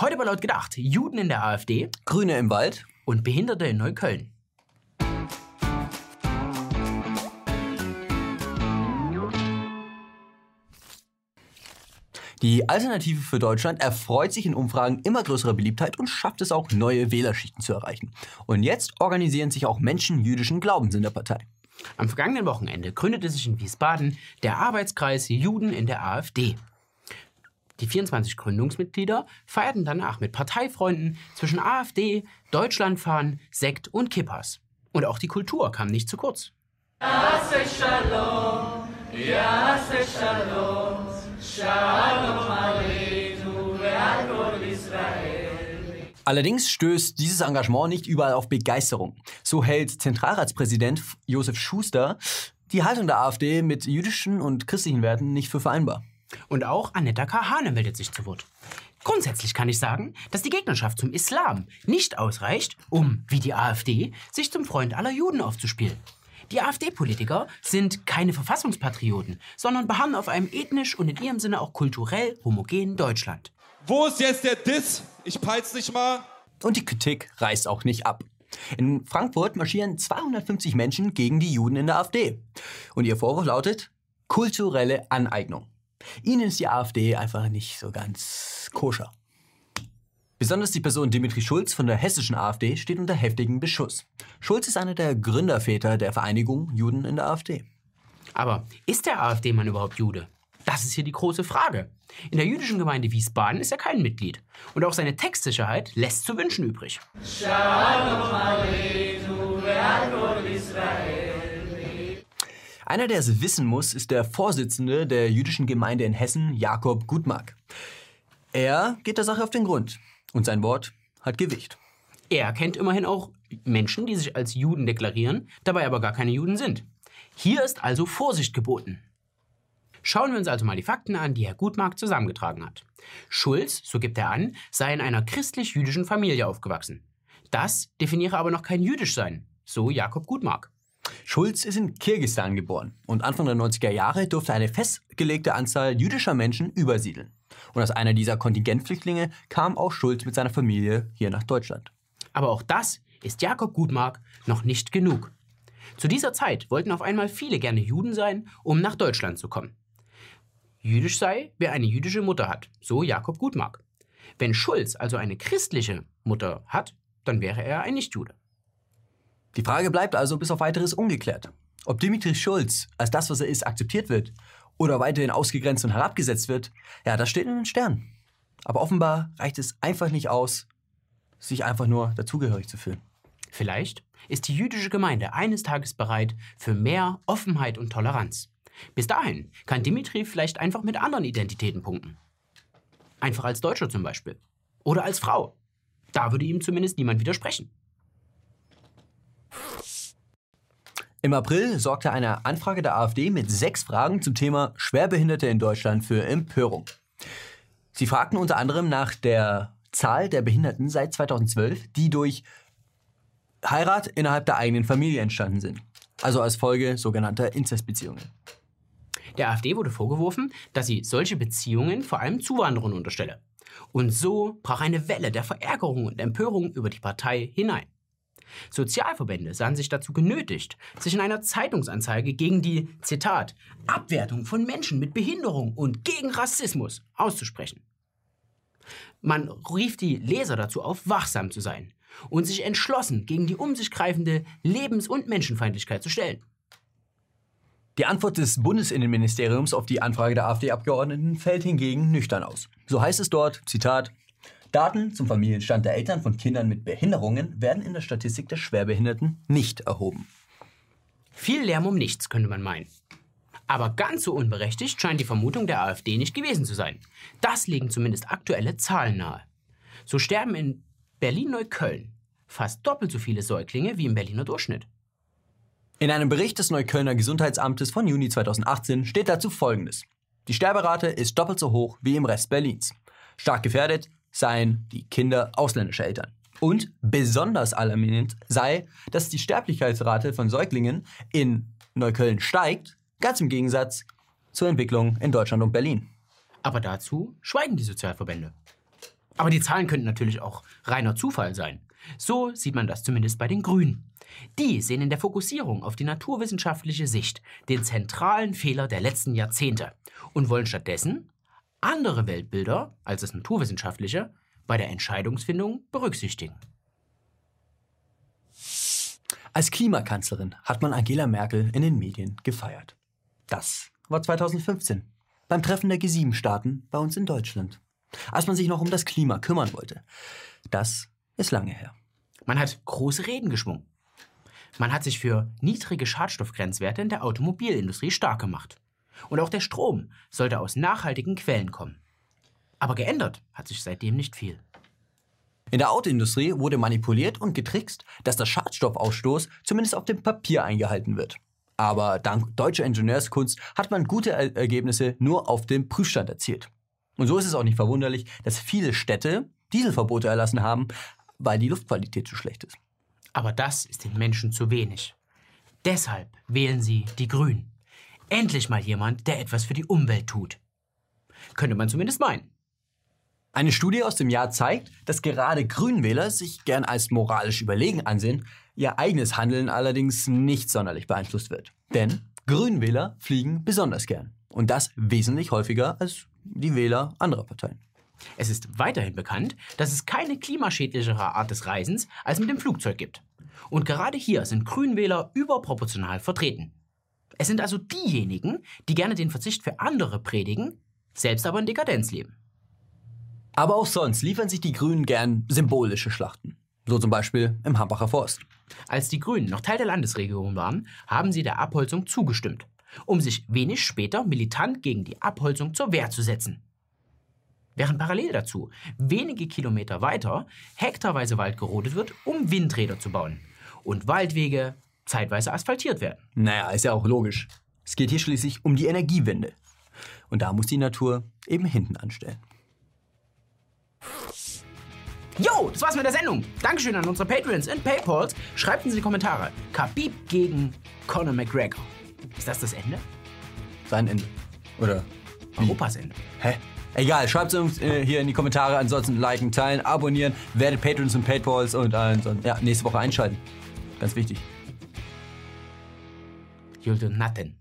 Heute bei laut gedacht, Juden in der AfD Grüne im Wald. und Behinderte in Neukölln. Die Alternative für Deutschland erfreut sich in Umfragen immer größerer Beliebtheit und schafft es auch, neue Wählerschichten zu erreichen. Und jetzt organisieren sich auch Menschen jüdischen Glaubens in der Partei. Am vergangenen Wochenende gründete sich in Wiesbaden der Arbeitskreis Juden in der AfD. Die 24 Gründungsmitglieder feierten danach mit Parteifreunden zwischen AfD, Deutschlandfahren, Sekt und Kippers. Und auch die Kultur kam nicht zu kurz. Allerdings stößt dieses Engagement nicht überall auf Begeisterung. So hält Zentralratspräsident Josef Schuster die Haltung der AfD mit jüdischen und christlichen Werten nicht für vereinbar. Und auch Annetta Kahane meldet sich zu Wort. Grundsätzlich kann ich sagen, dass die Gegnerschaft zum Islam nicht ausreicht, um, wie die AfD, sich zum Freund aller Juden aufzuspielen. Die AfD-Politiker sind keine Verfassungspatrioten, sondern beharren auf einem ethnisch und in ihrem Sinne auch kulturell homogenen Deutschland. Wo ist jetzt der Diss? Ich peit's dich mal. Und die Kritik reißt auch nicht ab. In Frankfurt marschieren 250 Menschen gegen die Juden in der AfD. Und ihr Vorwurf lautet kulturelle Aneignung. Ihnen ist die AfD einfach nicht so ganz koscher. Besonders die Person Dimitri Schulz von der hessischen AfD steht unter heftigem Beschuss. Schulz ist einer der Gründerväter der Vereinigung Juden in der AfD. Aber ist der AfD-Mann überhaupt Jude? Das ist hier die große Frage. In der jüdischen Gemeinde Wiesbaden ist er kein Mitglied. Und auch seine Textsicherheit lässt zu wünschen übrig. Einer, der es wissen muss, ist der Vorsitzende der jüdischen Gemeinde in Hessen, Jakob Gutmark. Er geht der Sache auf den Grund und sein Wort hat Gewicht. Er kennt immerhin auch Menschen, die sich als Juden deklarieren, dabei aber gar keine Juden sind. Hier ist also Vorsicht geboten. Schauen wir uns also mal die Fakten an, die Herr Gutmark zusammengetragen hat. Schulz, so gibt er an, sei in einer christlich-jüdischen Familie aufgewachsen. Das definiere aber noch kein Jüdischsein, so Jakob Gutmark. Schulz ist in Kirgisistan geboren und Anfang der 90er Jahre durfte eine festgelegte Anzahl jüdischer Menschen übersiedeln. Und als einer dieser Kontingentflüchtlinge kam auch Schulz mit seiner Familie hier nach Deutschland. Aber auch das ist Jakob Gutmark noch nicht genug. Zu dieser Zeit wollten auf einmal viele gerne Juden sein, um nach Deutschland zu kommen. Jüdisch sei, wer eine jüdische Mutter hat, so Jakob Gutmark. Wenn Schulz also eine christliche Mutter hat, dann wäre er ein Nichtjude. Die Frage bleibt also bis auf weiteres ungeklärt. Ob Dimitri Schulz als das, was er ist, akzeptiert wird oder weiterhin ausgegrenzt und herabgesetzt wird, ja, das steht in den Sternen. Aber offenbar reicht es einfach nicht aus, sich einfach nur dazugehörig zu fühlen. Vielleicht ist die jüdische Gemeinde eines Tages bereit für mehr Offenheit und Toleranz. Bis dahin kann Dimitri vielleicht einfach mit anderen Identitäten punkten. Einfach als Deutscher zum Beispiel. Oder als Frau. Da würde ihm zumindest niemand widersprechen. Im April sorgte eine Anfrage der AfD mit sechs Fragen zum Thema Schwerbehinderte in Deutschland für Empörung. Sie fragten unter anderem nach der Zahl der Behinderten seit 2012, die durch Heirat innerhalb der eigenen Familie entstanden sind. Also als Folge sogenannter Inzestbeziehungen. Der AfD wurde vorgeworfen, dass sie solche Beziehungen vor allem Zuwanderern unterstelle. Und so brach eine Welle der Verärgerung und Empörung über die Partei hinein. Sozialverbände sahen sich dazu genötigt, sich in einer Zeitungsanzeige gegen die, Zitat, Abwertung von Menschen mit Behinderung und gegen Rassismus auszusprechen. Man rief die Leser dazu auf, wachsam zu sein und sich entschlossen gegen die um sich greifende Lebens- und Menschenfeindlichkeit zu stellen. Die Antwort des Bundesinnenministeriums auf die Anfrage der AfD-Abgeordneten fällt hingegen nüchtern aus. So heißt es dort, Zitat, Daten zum Familienstand der Eltern von Kindern mit Behinderungen werden in der Statistik der Schwerbehinderten nicht erhoben. Viel Lärm um nichts, könnte man meinen. Aber ganz so unberechtigt scheint die Vermutung der AfD nicht gewesen zu sein. Das legen zumindest aktuelle Zahlen nahe. So sterben in Berlin-Neukölln fast doppelt so viele Säuglinge wie im Berliner Durchschnitt. In einem Bericht des Neuköllner Gesundheitsamtes von Juni 2018 steht dazu Folgendes. Die Sterberate ist doppelt so hoch wie im Rest Berlins. Stark gefährdet seien die Kinder ausländischer Eltern. Und besonders alarmierend sei, dass die Sterblichkeitsrate von Säuglingen in Neukölln steigt, ganz im Gegensatz zur Entwicklung in Deutschland und Berlin. Aber dazu schweigen die Sozialverbände. Aber die Zahlen könnten natürlich auch reiner Zufall sein. So sieht man das zumindest bei den Grünen. Die sehen in der Fokussierung auf die naturwissenschaftliche Sicht den zentralen Fehler der letzten Jahrzehnte und wollen stattdessen andere Weltbilder als das naturwissenschaftliche bei der Entscheidungsfindung berücksichtigen. Als Klimakanzlerin hat man Angela Merkel in den Medien gefeiert. Das war 2015 beim Treffen der G7-Staaten bei uns in Deutschland, als man sich noch um das Klima kümmern wollte. Das ist lange her. Man hat große Reden geschwungen. Man hat sich für niedrige Schadstoffgrenzwerte in der Automobilindustrie stark gemacht. Und auch der Strom sollte aus nachhaltigen Quellen kommen. Aber geändert hat sich seitdem nicht viel. In der Autoindustrie wurde manipuliert und getrickst, dass der Schadstoffausstoß zumindest auf dem Papier eingehalten wird. Aber dank deutscher Ingenieurskunst hat man gute er Ergebnisse nur auf dem Prüfstand erzielt. Und so ist es auch nicht verwunderlich, dass viele Städte Dieselverbote erlassen haben, weil die Luftqualität zu schlecht ist. Aber das ist den Menschen zu wenig. Deshalb wählen sie die Grünen. Endlich mal jemand, der etwas für die Umwelt tut. Könnte man zumindest meinen. Eine Studie aus dem Jahr zeigt, dass gerade Grünwähler sich gern als moralisch überlegen ansehen, ihr eigenes Handeln allerdings nicht sonderlich beeinflusst wird. Denn Grünwähler fliegen besonders gern. Und das wesentlich häufiger als die Wähler anderer Parteien. Es ist weiterhin bekannt, dass es keine klimaschädlichere Art des Reisens als mit dem Flugzeug gibt. Und gerade hier sind Grünwähler überproportional vertreten. Es sind also diejenigen, die gerne den Verzicht für andere predigen, selbst aber in Dekadenz leben. Aber auch sonst liefern sich die Grünen gern symbolische Schlachten. So zum Beispiel im Hambacher Forst. Als die Grünen noch Teil der Landesregierung waren, haben sie der Abholzung zugestimmt, um sich wenig später militant gegen die Abholzung zur Wehr zu setzen. Während parallel dazu, wenige Kilometer weiter, hektarweise Wald gerodet wird, um Windräder zu bauen und Waldwege zeitweise asphaltiert werden. Naja, ist ja auch logisch. Es geht hier schließlich um die Energiewende. Und da muss die Natur eben hinten anstellen. Jo, das war's mit der Sendung. Dankeschön an unsere Patreons und Paypals. Schreibt uns in die Kommentare. Khabib gegen Conor McGregor. Ist das das Ende? Sein Ende. Oder? Europas Ende. Hä? Egal, schreibt es uns äh, hier in die Kommentare. Ansonsten liken, teilen, abonnieren, werdet Patrons und Paypals und ansonsten, ja, nächste Woche einschalten. Ganz wichtig. You'll do nothing.